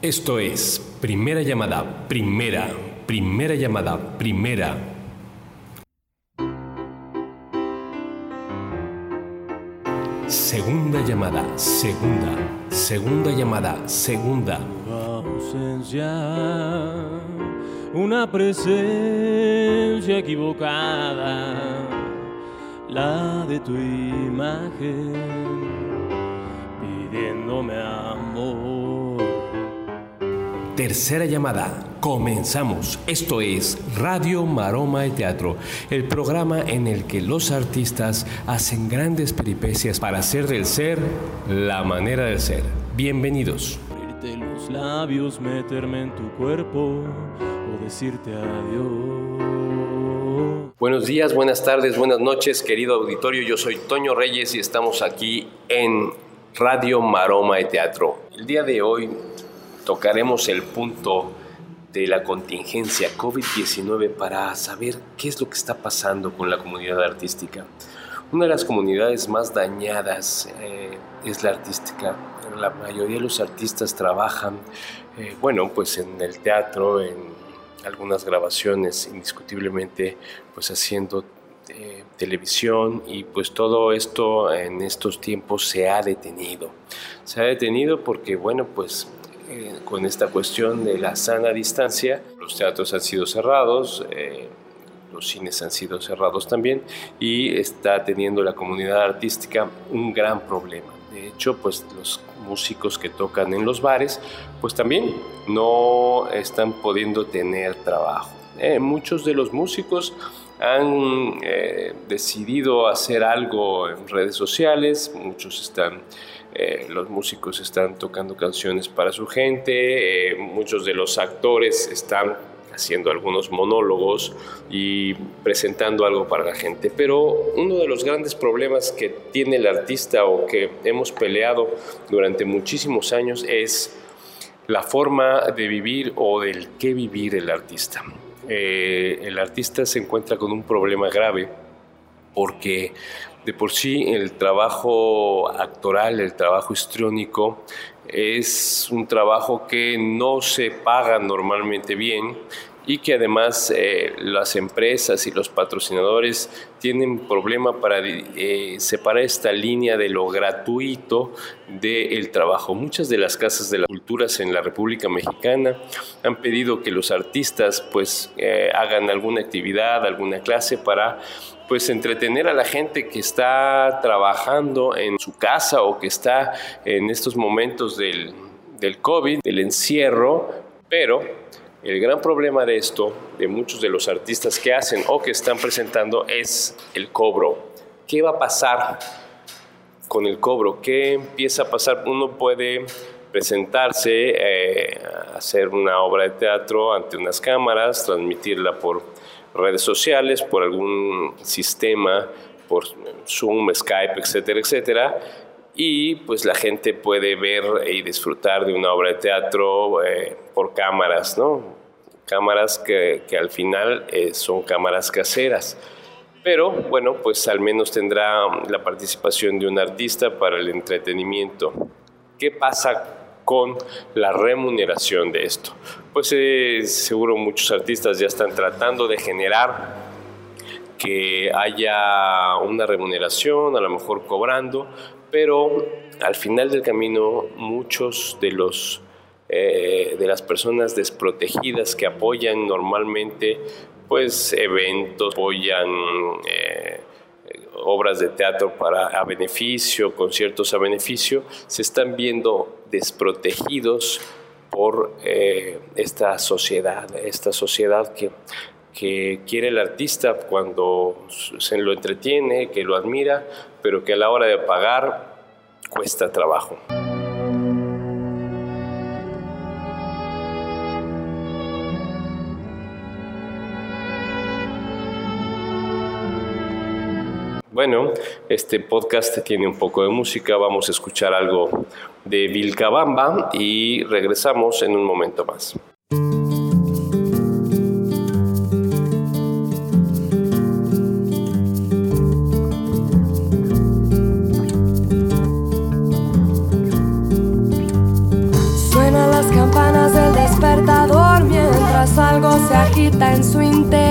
Esto es Primera Llamada, Primera, Primera Llamada, Primera. Segunda llamada, segunda, segunda llamada, segunda. ausencia, una presencia equivocada, la de tu imagen, Tercera llamada. Comenzamos. Esto es Radio Maroma de Teatro, el programa en el que los artistas hacen grandes peripecias para hacer del ser la manera de ser. Bienvenidos. Abrirte los labios, meterme en tu cuerpo o decirte adiós. Buenos días, buenas tardes, buenas noches, querido auditorio. Yo soy Toño Reyes y estamos aquí en Radio Maroma de Teatro. El día de hoy tocaremos el punto de la contingencia COVID-19 para saber qué es lo que está pasando con la comunidad artística. Una de las comunidades más dañadas eh, es la artística. La mayoría de los artistas trabajan, eh, bueno, pues en el teatro, en algunas grabaciones, indiscutiblemente, pues haciendo eh, televisión y pues todo esto en estos tiempos se ha detenido. Se ha detenido porque, bueno, pues eh, con esta cuestión de la sana distancia. Los teatros han sido cerrados, eh, los cines han sido cerrados también y está teniendo la comunidad artística un gran problema. De hecho, pues los músicos que tocan en los bares, pues también no están pudiendo tener trabajo. Eh, muchos de los músicos han decidido hacer algo en redes sociales, muchos están eh, los músicos están tocando canciones para su gente, eh, muchos de los actores están haciendo algunos monólogos y presentando algo para la gente. Pero uno de los grandes problemas que tiene el artista o que hemos peleado durante muchísimos años es la forma de vivir o del qué vivir el artista. Eh, el artista se encuentra con un problema grave porque de por sí el trabajo actoral, el trabajo histriónico, es un trabajo que no se paga normalmente bien y que además eh, las empresas y los patrocinadores tienen problema para eh, separar esta línea de lo gratuito del trabajo. Muchas de las casas de las culturas en la República Mexicana han pedido que los artistas pues eh, hagan alguna actividad, alguna clase para pues entretener a la gente que está trabajando en su casa o que está en estos momentos del, del COVID, del encierro, pero el gran problema de esto, de muchos de los artistas que hacen o que están presentando, es el cobro. ¿Qué va a pasar con el cobro? ¿Qué empieza a pasar? Uno puede presentarse, eh, hacer una obra de teatro ante unas cámaras, transmitirla por redes sociales, por algún sistema, por Zoom, Skype, etcétera, etcétera. Y pues la gente puede ver y disfrutar de una obra de teatro eh, por cámaras, ¿no? Cámaras que, que al final eh, son cámaras caseras. Pero bueno, pues al menos tendrá la participación de un artista para el entretenimiento. ¿Qué pasa con la remuneración de esto. Pues eh, seguro muchos artistas ya están tratando de generar que haya una remuneración, a lo mejor cobrando, pero al final del camino muchos de los eh, de las personas desprotegidas que apoyan normalmente pues eventos, apoyan eh, obras de teatro para a beneficio, conciertos a beneficio, se están viendo desprotegidos por eh, esta sociedad, esta sociedad que, que quiere el artista cuando se lo entretiene, que lo admira, pero que a la hora de pagar cuesta trabajo. Bueno, este podcast tiene un poco de música, vamos a escuchar algo de Vilcabamba y regresamos en un momento más. Agita en su.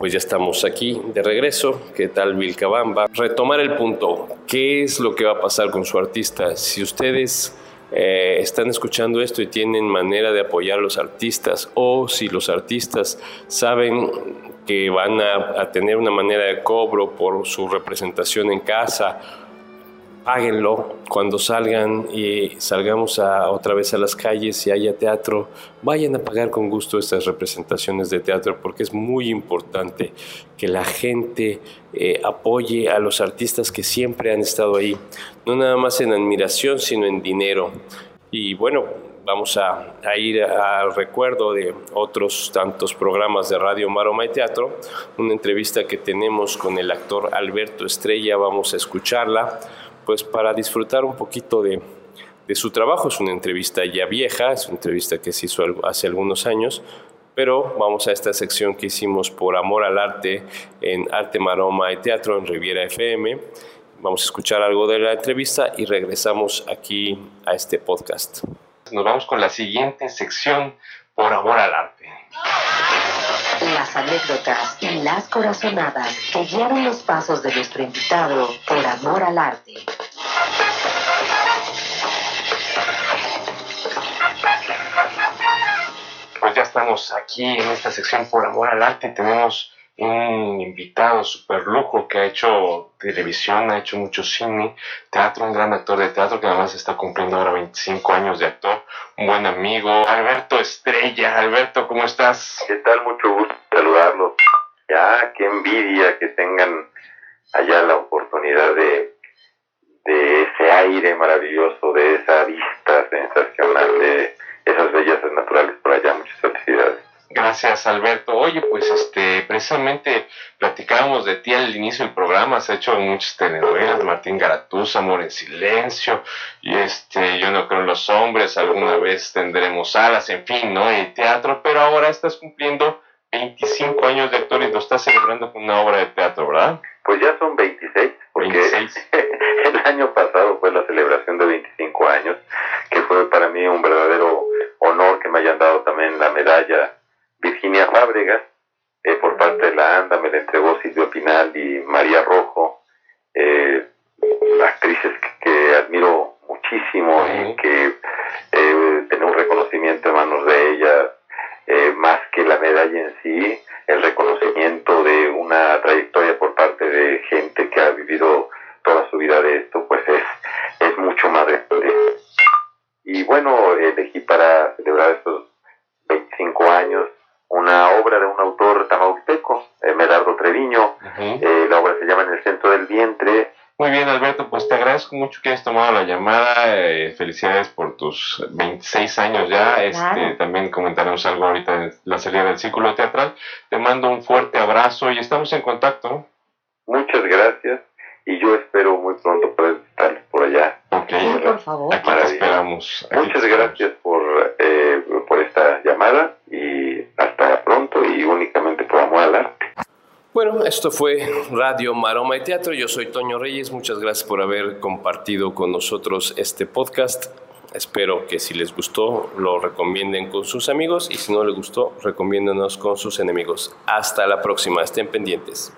Pues ya estamos aquí de regreso. ¿Qué tal Vilcabamba? Retomar el punto. ¿Qué es lo que va a pasar con su artista? Si ustedes eh, están escuchando esto y tienen manera de apoyar a los artistas o si los artistas saben que van a, a tener una manera de cobro por su representación en casa háganlo cuando salgan y salgamos otra vez a las calles y haya teatro, vayan a pagar con gusto estas representaciones de teatro porque es muy importante que la gente eh, apoye a los artistas que siempre han estado ahí, no nada más en admiración, sino en dinero. Y bueno, vamos a, a, ir al recuerdo de otros tantos programas de Radio Maroma y Teatro, una entrevista que tenemos con el actor Alberto Estrella, vamos a escucharla pues para disfrutar un poquito de, su trabajo. Es una entrevista ya vieja, es una entrevista que se hizo hace algunos años, pero vamos a esta sección que hicimos por amor al arte en Arte Maroma y Teatro en Riviera FM. Vamos a escuchar algo de la entrevista y regresamos aquí a este podcast. Nos vamos con la siguiente sección por amor al arte. Las anécdotas y las corazonadas que guiaron los pasos de nuestro invitado por amor al arte. Pues ya estamos aquí en esta sección por amor al arte. Tenemos un invitado super lujo que ha hecho televisión, ha hecho mucho cine, teatro, un gran actor de teatro que además está cumpliendo ahora 25 años de actor, un buen amigo, Alberto Estrella. Alberto, ¿cómo estás? ¿Qué tal? Mucho gusto saludarlos. Ya, qué envidia que tengan allá la oportunidad de, de ese aire maravilloso, de esa vista sensacional, de esas bellezas naturales por allá. Muchas felicidades. Gracias, Alberto. Oye, pues este, precisamente platicábamos de ti al inicio del programa, has hecho muchas telenovelas, Martín Garatús, Amor en Silencio, y este, Yo no creo en los hombres, alguna vez tendremos alas, en fin, ¿no? Y teatro, pero ahora estás cumpliendo 25 años de actor y lo estás celebrando con una obra de teatro, ¿verdad? Pues ya son 26, porque 26. el año pasado fue la celebración de 25 años, que fue para mí un verdadero honor que me hayan dado también la medalla Virginia Fábregas, eh, por parte de la ANDA, me la entregó Silvio Pinal y María Rojo, eh, que, admiro muchísimo y que eh, tener un reconocimiento en manos de ellas, eh, más que la medalla en sí, el reconocimiento de una trayectoria por parte de gente que ha vivido toda su vida de esto, pues es, es mucho más grande. Y bueno, elegí para celebrar estos 25 años una obra de un autor tamaulipeco, eh, Medardo Eh, la obra se llama En el centro del vientre. Muy bien, Alberto, pues te agradezco mucho que hayas tomado la llamada. Eh, felicidades por tus 26 años ya. Este, También comentaremos algo ahorita en la salida del círculo teatral. Te mando un fuerte abrazo y estamos en contacto. Muchas gracias y yo espero muy pronto poder estar por allá. Ok, por favor. Aquí te esperamos. Muchas gracias por, por esta llamada y hasta pronto Bueno, esto fue Radio Maroma y Teatro. Yo soy Toño Reyes. Muchas gracias por haber compartido con nosotros este podcast. Espero que si les gustó lo recomienden con sus amigos y si no les gustó, recomiéndanos con sus enemigos. Hasta la próxima. Estén pendientes.